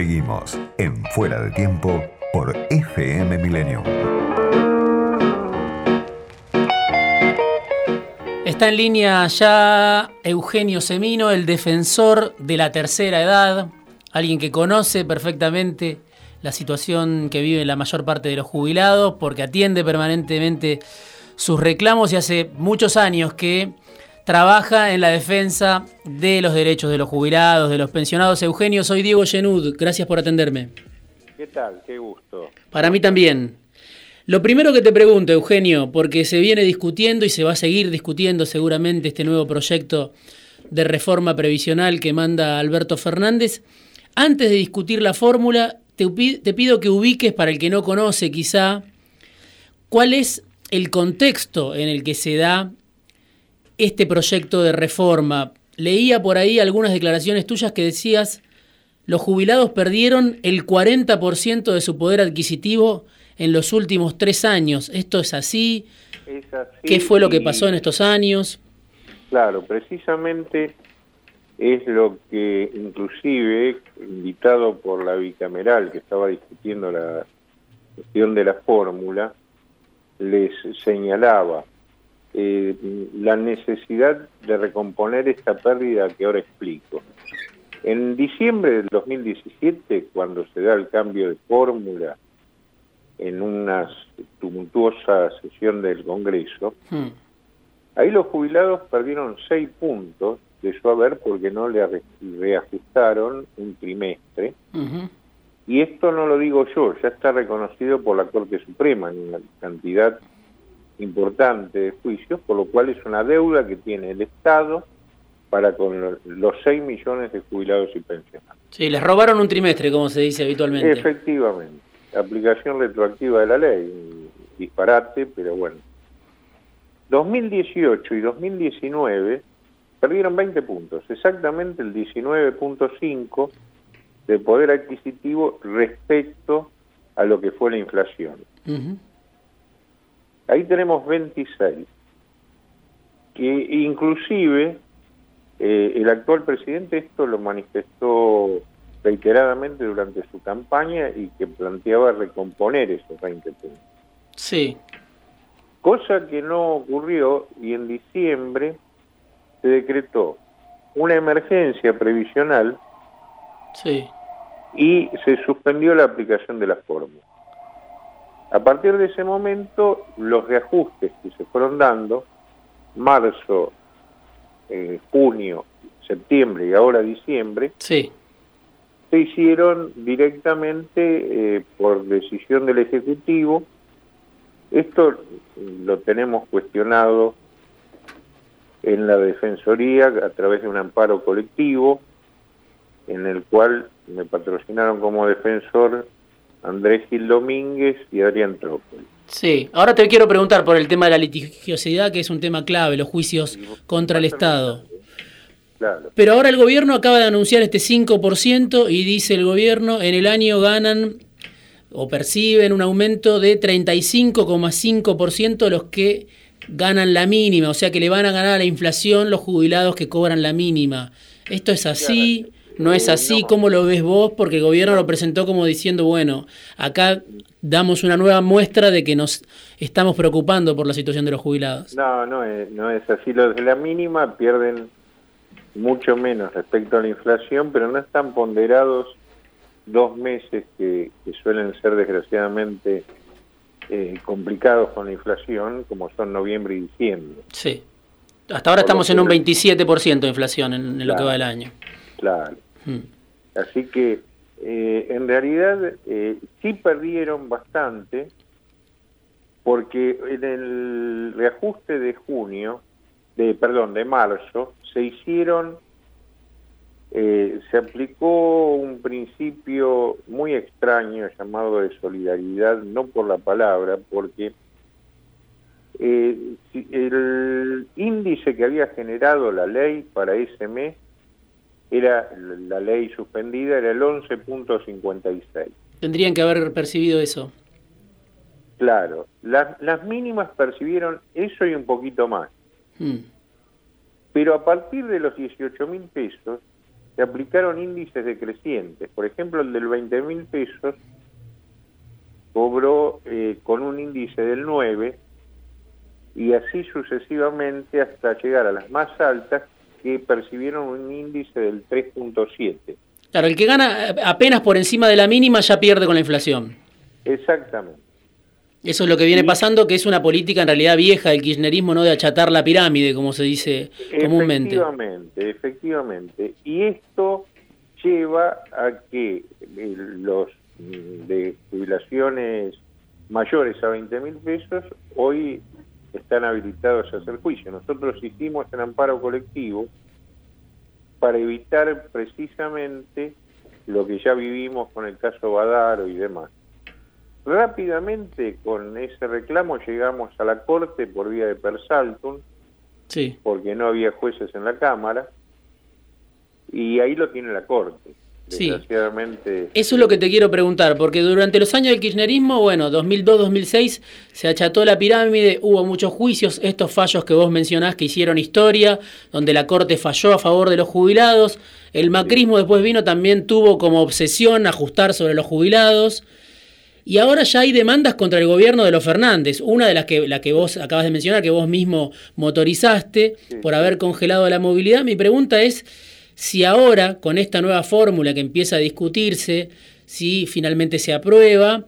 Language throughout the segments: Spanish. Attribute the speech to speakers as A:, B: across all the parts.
A: Seguimos en Fuera de Tiempo por FM Milenio.
B: Está en línea ya Eugenio Semino, el defensor de la tercera edad, alguien que conoce perfectamente la situación que vive la mayor parte de los jubilados, porque atiende permanentemente sus reclamos y hace muchos años que trabaja en la defensa de los derechos de los jubilados, de los pensionados. Eugenio, soy Diego Genud, gracias por atenderme.
C: ¿Qué tal? Qué gusto.
B: Para mí también. Lo primero que te pregunto, Eugenio, porque se viene discutiendo y se va a seguir discutiendo seguramente este nuevo proyecto de reforma previsional que manda Alberto Fernández, antes de discutir la fórmula, te, te pido que ubiques, para el que no conoce quizá, cuál es el contexto en el que se da este proyecto de reforma. Leía por ahí algunas declaraciones tuyas que decías, los jubilados perdieron el 40% de su poder adquisitivo en los últimos tres años. ¿Esto es así?
C: Es así
B: ¿Qué fue lo que pasó en estos años?
C: Claro, precisamente es lo que inclusive, invitado por la bicameral que estaba discutiendo la cuestión de la fórmula, les señalaba eh, la necesidad de recomponer esta pérdida que ahora explico. En diciembre del 2017, cuando se da el cambio de fórmula en una tumultuosa sesión del Congreso,
B: Hmm.
C: Ahí los jubilados perdieron seis puntos de su haber porque no le re- reajustaron un trimestre. Y esto no lo digo yo, ya está reconocido por la Corte Suprema en una cantidad importante de juicios, por lo cual es una deuda que tiene el Estado para con lo- los 6 millones de jubilados y pensionados.
B: Sí, les robaron un trimestre, como se dice habitualmente.
C: Efectivamente, aplicación retroactiva de la ley, disparate, pero bueno. 2018 y 2019 perdieron 20 puntos, exactamente el 19.5 de poder adquisitivo respecto a lo que fue la inflación.
B: Ujú.
C: Ahí tenemos 26, que inclusive eh, el actual presidente esto lo manifestó reiteradamente durante su campaña y que planteaba recomponer esos 20 puntos.
B: Sí,
C: Cosa que no ocurrió y en diciembre se decretó una emergencia previsional
B: sí.
C: y se suspendió la aplicación de la fórmula. A partir de ese momento, los reajustes que se fueron dando, marzo, eh, junio, septiembre y ahora diciembre,
B: Sí,
C: se hicieron directamente eh, por decisión del Ejecutivo. Esto lo tenemos cuestionado en la Defensoría a través de un amparo colectivo, en el cual me patrocinaron como defensor Andrés Gil Domínguez y Adrián Trópoli.
B: sí. Ahora te quiero preguntar por el tema de la litigiosidad, que es un tema clave, los juicios contra el Estado.
C: Claro,
B: Pero ahora el gobierno acaba de anunciar este 5% y dice el gobierno, en el año ganan o perciben un aumento de 35,5% los que ganan la mínima, o sea que le van a ganar a la inflación los jubilados que cobran la mínima. ¿Esto es así? ¿No es
C: Eh,
B: así?
C: no.
B: ¿Cómo lo ves vos? Porque el gobierno lo presentó como diciendo, bueno, acá damos una nueva muestra de que nos estamos preocupando por la situación de los jubilados.
C: no, no es, no es así. Los de la mínima pierden mucho menos respecto a la inflación, pero no están ponderados dos meses que, que suelen ser desgraciadamente eh, complicados con la inflación, como son noviembre y diciembre.
B: Sí. Hasta ahora
C: Por
B: estamos en un
C: que-
B: 27% de inflación en, en lo que va del año.
C: Claro.
B: Mm.
C: Así que eh, en realidad eh, sí perdieron bastante porque en el reajuste de junio, de perdón, de marzo, se hicieron, eh, se aplicó un principio muy extraño llamado de solidaridad, no por la palabra, porque eh, el índice que había generado la ley para ese mes era la ley suspendida era el 11.56.
B: Tendrían que haber percibido eso.
C: Claro, las, las mínimas percibieron eso y un poquito más,
B: Mm.
C: pero a partir de los 18 mil pesos se aplicaron índices decrecientes. Por ejemplo, el del 20 mil pesos cobró eh, con un índice del 9 y así sucesivamente hasta llegar a las más altas que percibieron un índice del 3.7.
B: Claro, el que gana apenas por encima de la mínima ya pierde con la inflación.
C: Exactamente.
B: Eso es lo que viene pasando, que es una política en realidad vieja del kirchnerismo, no de achatar la pirámide, como se dice comúnmente.
C: Efectivamente, efectivamente. Y esto lleva a que eh, los mm, de jubilaciones mayores a 20 mil pesos hoy están habilitados a hacer juicio. Nosotros hicimos el amparo colectivo para evitar precisamente lo que ya vivimos con el caso Badaro y demás. Rápidamente con ese reclamo llegamos a la Corte por vía de Persaltum,
B: sí.
C: porque no había jueces en la Cámara, y ahí lo tiene la Corte.
B: Sí. Eso es lo que te quiero preguntar, porque durante los años del kirchnerismo, bueno, 2002-2006, se acható la pirámide, hubo muchos juicios, estos fallos que vos mencionás que hicieron historia, donde la Corte falló a favor de los jubilados, el macrismo después vino, también tuvo como obsesión ajustar sobre los jubilados. Y ahora ya hay demandas contra el gobierno de los Fernández, una de las que, la que vos acabas de mencionar, que vos mismo motorizaste por haber congelado la movilidad. Mi pregunta es si ahora, con esta nueva fórmula que empieza a discutirse, si finalmente se aprueba,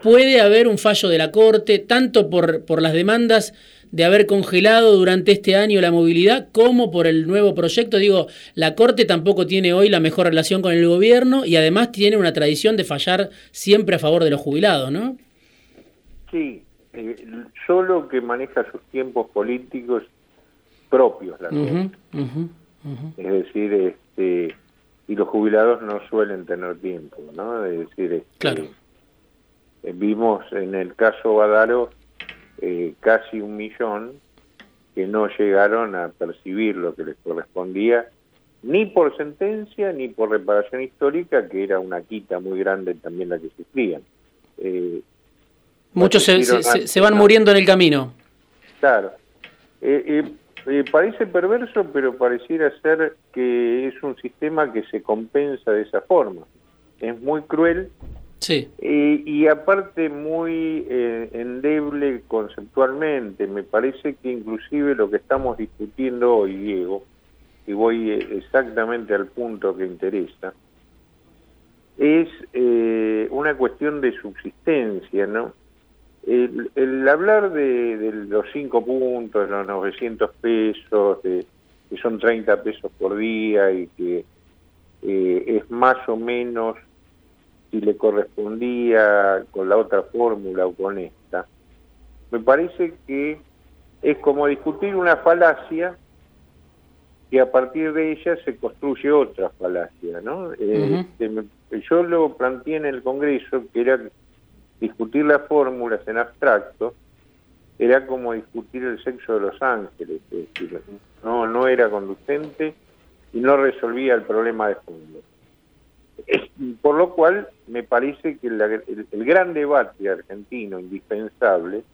B: puede haber un fallo de la Corte, tanto por, por las demandas de haber congelado durante este año la movilidad, como por el nuevo proyecto. Digo, la Corte tampoco tiene hoy la mejor relación con el gobierno y además tiene una tradición de fallar siempre a favor de los jubilados, ¿no?
C: Sí, eh, solo que maneja sus tiempos políticos propios la Corte. Es decir, este, y los jubilados no suelen tener tiempo, ¿no? Es decir, este,
B: claro.
C: Eh, vimos en el caso Badaro eh, casi un millón que no llegaron a percibir lo que les correspondía, ni por sentencia ni por reparación histórica, que era una quita muy grande también la que sufrían.
B: Eh, Muchos se, se, van muriendo en el camino.
C: Claro. Eh, eh, parece perverso, pero pareciera ser que es un sistema que se compensa de esa forma. Es muy cruel
B: sí.
C: Eh, y aparte muy eh, endeble conceptualmente. Me parece que inclusive lo que estamos discutiendo hoy, Diego, y voy exactamente al punto que interesa, es una cuestión de subsistencia, ¿no? El, hablar de, los cinco puntos, los 900 pesos, de, que son 30 pesos por día y que eh, es más o menos si le correspondía con la otra fórmula o con esta, me parece que es como discutir una falacia y a partir de ella se construye otra falacia, ¿no? Eh, yo lo planteé en el Congreso que era discutir las fórmulas en abstracto era como discutir el sexo de los ángeles, no, no era conducente y no resolvía el problema de fondo. Por lo cual, me parece que el gran debate argentino indispensable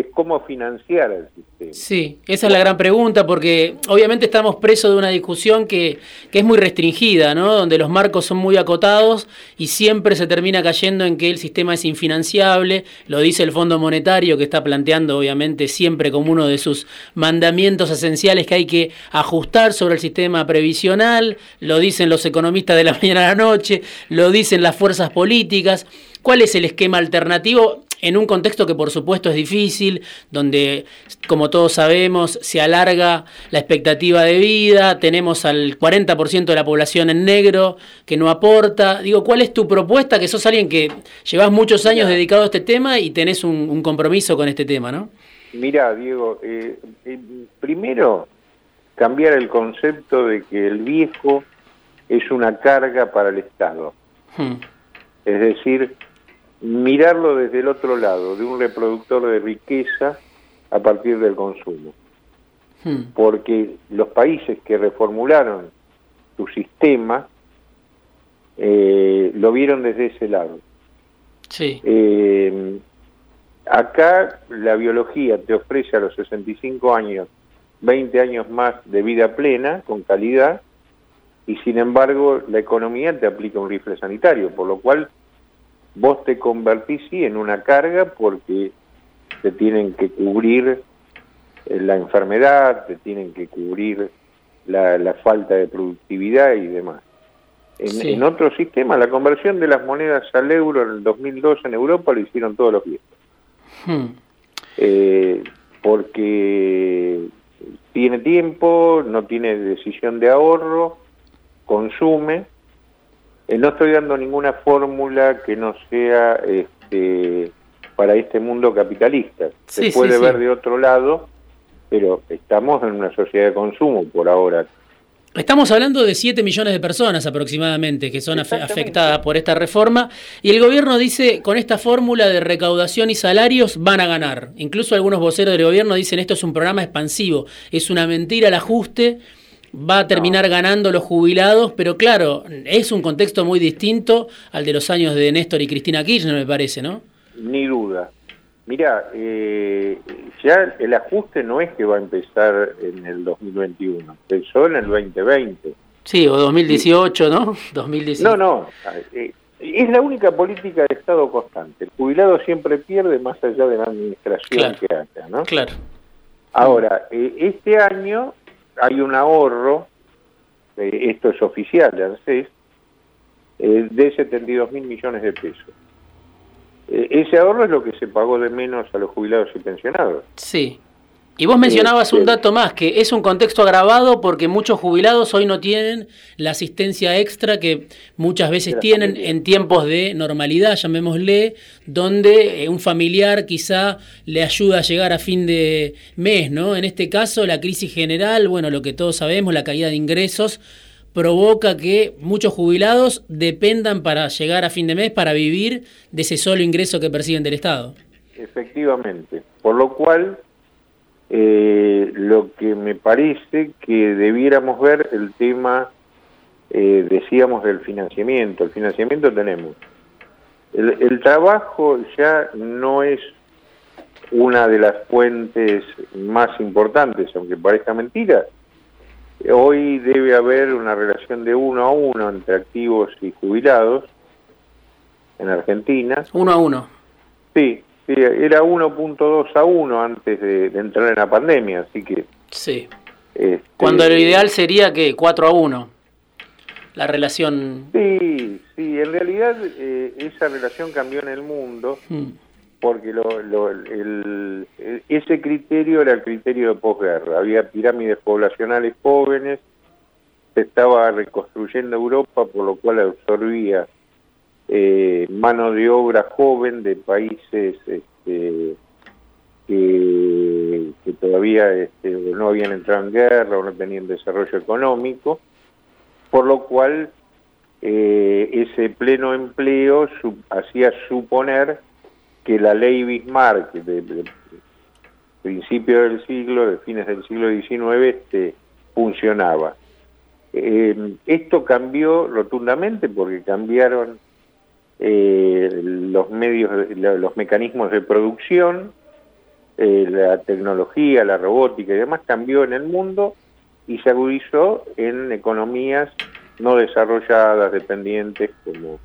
C: es cómo financiar el sistema.
B: Sí, esa es la gran pregunta, porque obviamente estamos presos de una discusión que, que, es muy restringida, ¿no? donde los marcos son muy acotados y siempre se termina cayendo en que el sistema es infinanciable, lo dice el Fondo Monetario, que está planteando obviamente siempre como uno de sus mandamientos esenciales que hay que ajustar sobre el sistema previsional, lo dicen los economistas de la mañana a la noche, lo dicen las fuerzas políticas. ¿Cuál es el esquema alternativo? En un contexto que por supuesto es difícil, donde, como todos sabemos, se alarga la expectativa de vida, tenemos al 40% de la población en negro que no aporta. Digo, ¿cuál es tu propuesta? Que sos alguien que llevas muchos años dedicado a este tema y tenés un, compromiso con este tema, ¿no?
C: Mira, Diego, eh, eh, primero cambiar el concepto de que el viejo es una carga para el Estado. Hmm. Es decir, mirarlo desde el otro lado, de un reproductor de riqueza a partir del consumo. Hmm. Porque los países que reformularon su sistema eh, lo vieron desde ese lado.
B: Sí.
C: Eh, acá la biología te ofrece a los 65 años 20 años más de vida plena, con calidad, y sin embargo la economía te aplica un rifle sanitario, por lo cual vos te convertís sí en una carga porque te tienen que cubrir eh, la enfermedad, te tienen que cubrir la, falta de productividad y demás. En, otro sistema, la conversión de las monedas al euro en el 2002 en Europa lo hicieron todos los viejos. Hmm. Eh, porque tiene tiempo, no tiene decisión de ahorro, consume. Eh, no estoy dando ninguna fórmula que no sea este, para este mundo capitalista. Se puede ver de otro lado, pero estamos en una sociedad de consumo por ahora.
B: Estamos hablando de 7 millones de personas aproximadamente que son afectadas por esta reforma y el gobierno dice con esta fórmula de recaudación y salarios van a ganar. Incluso algunos voceros del gobierno dicen esto es un programa expansivo, es una mentira el ajuste, va a terminar ganando los jubilados, pero claro, es un contexto muy distinto al de los años de Néstor y Cristina Kirchner, me parece, ¿no?
C: Ni duda. Mira, eh, ya el ajuste no es que va a empezar en el 2021, empezó en el 2020.
B: Sí, o 2018, ¿no? 2018.
C: No, no, eh, es la única política de Estado constante. El jubilado siempre pierde más allá de la administración que haga, ¿no?
B: Claro.
C: Ahora, eh, este año hay un ahorro, esto es oficial de ANSES, de 72 mil millones de pesos. Eh, ese ahorro es lo que se pagó de menos a los jubilados y pensionados.
B: Sí. Y vos mencionabas un dato más, que es un contexto agravado porque muchos jubilados hoy no tienen la asistencia extra que muchas veces tienen en tiempos de normalidad, llamémosle, donde eh, un familiar quizá le ayuda a llegar a fin de mes, ¿no? En este caso, la crisis general, bueno, lo que todos sabemos, la caída de ingresos, provoca que muchos jubilados dependan para llegar a fin de mes, para vivir de ese solo ingreso que perciben del Estado.
C: Efectivamente, por lo cual eh, lo que me parece que debiéramos ver el tema, eh, decíamos, del financiamiento. El financiamiento tenemos. El, el trabajo ya no es una de las fuentes más importantes, aunque parezca mentira, Hoy debe haber una relación de uno a uno entre activos y jubilados en Argentina.
B: Uno a uno.
C: Sí, sí era 1.2 a 1 antes de, entrar en la pandemia, así que...
B: Sí. Este, Cuando lo ideal sería que 4 a 1, la relación...
C: Sí, sí, en realidad eh, esa relación cambió en el mundo. Hmm porque lo, el, ese criterio era el criterio de posguerra. Había pirámides poblacionales jóvenes, se estaba reconstruyendo Europa, por lo cual absorbía eh, mano de obra joven de países este, que, todavía este, no habían entrado en guerra o no tenían desarrollo económico, por lo cual eh, ese pleno empleo hacía suponer que la ley Bismarck de, principio del siglo, de fines del siglo XIX, este, funcionaba. Eh, esto cambió rotundamente porque cambiaron eh, los medios, los mecanismos de producción, eh, la tecnología, la robótica y demás cambió en el mundo y se agudizó en economías no desarrolladas, dependientes como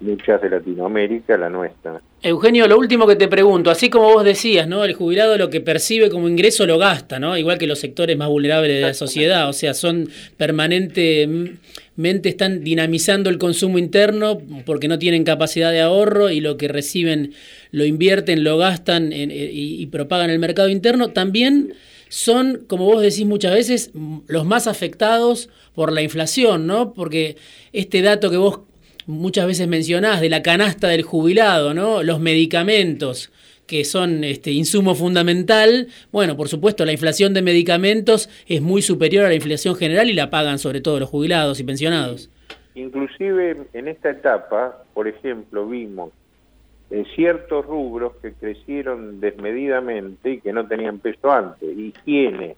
C: muchas de Latinoamérica, la nuestra.
B: Eugenio, lo último que te pregunto, así como vos decías, ¿no? El jubilado lo que percibe como ingreso lo gasta, ¿no? Igual que los sectores más vulnerables de la sociedad, o sea, son permanentemente están dinamizando el consumo interno porque no tienen capacidad de ahorro y lo que reciben lo invierten, lo gastan y, y propagan el mercado interno. También son, como vos decís muchas veces, los más afectados por la inflación, ¿no? Porque este dato que vos muchas veces mencionás de la canasta del jubilado, ¿no? Los medicamentos que son este insumo fundamental, bueno, por supuesto la inflación de medicamentos es muy superior a la inflación general y la pagan sobre todo los jubilados y pensionados.
C: Inclusive en esta etapa, por ejemplo, vimos eh, ciertos rubros que crecieron desmedidamente y que no tenían peso antes, higiene,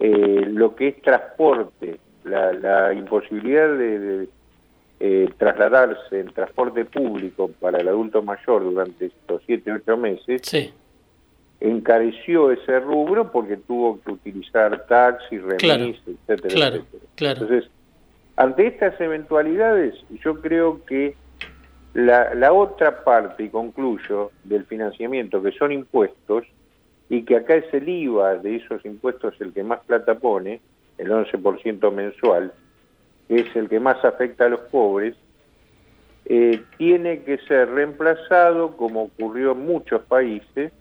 C: eh, lo que es transporte, la, imposibilidad de eh, trasladarse en transporte público para el adulto mayor durante estos 7, 8 meses, encareció ese rubro porque tuvo que utilizar taxi, remis, etcétera, etcétera. Entonces, Ante estas eventualidades, yo creo que la, la otra parte, y concluyo, del financiamiento, que son impuestos, y que acá es el IVA de esos impuestos el que más plata pone, el 11% mensual, que es el que más afecta a los pobres, eh, tiene que ser reemplazado, como ocurrió en muchos países,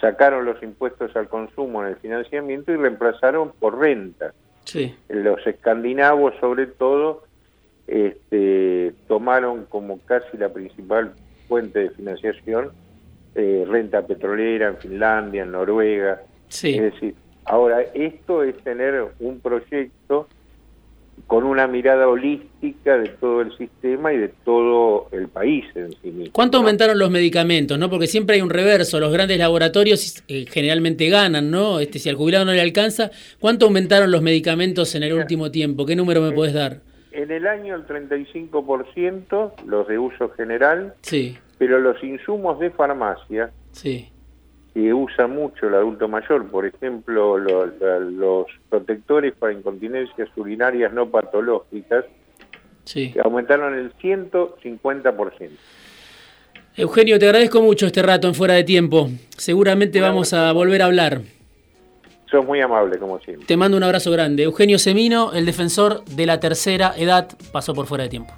C: sacaron los impuestos al consumo en el financiamiento y reemplazaron por renta. Sí. Los escandinavos, sobre todo, este, tomaron como casi la principal fuente de financiación eh, renta petrolera en Finlandia, en Noruega. Sí. Es decir, ahora esto es tener un proyecto con una mirada holística de todo el sistema y de todo el país en sí mismo.
B: ¿Cuánto aumentaron los medicamentos? no Porque siempre hay un reverso, los grandes laboratorios eh, generalmente ganan, ¿no? Este, si al jubilado no le alcanza, ¿cuánto aumentaron los medicamentos en el último tiempo? ¿Qué número me puedes dar?
C: En el año el 35%, los de uso general, sí. pero los insumos de farmacia, sí que usa mucho el adulto mayor, por ejemplo, los protectores para incontinencias urinarias no patológicas, sí. aumentaron el 150%.
B: Eugenio, te agradezco mucho este rato en Fuera de Tiempo. Seguramente vamos a volver a hablar.
C: Sos muy amable, como siempre.
B: Te mando un abrazo grande. Eugenio Semino, el defensor de la tercera edad, pasó por Fuera de Tiempo.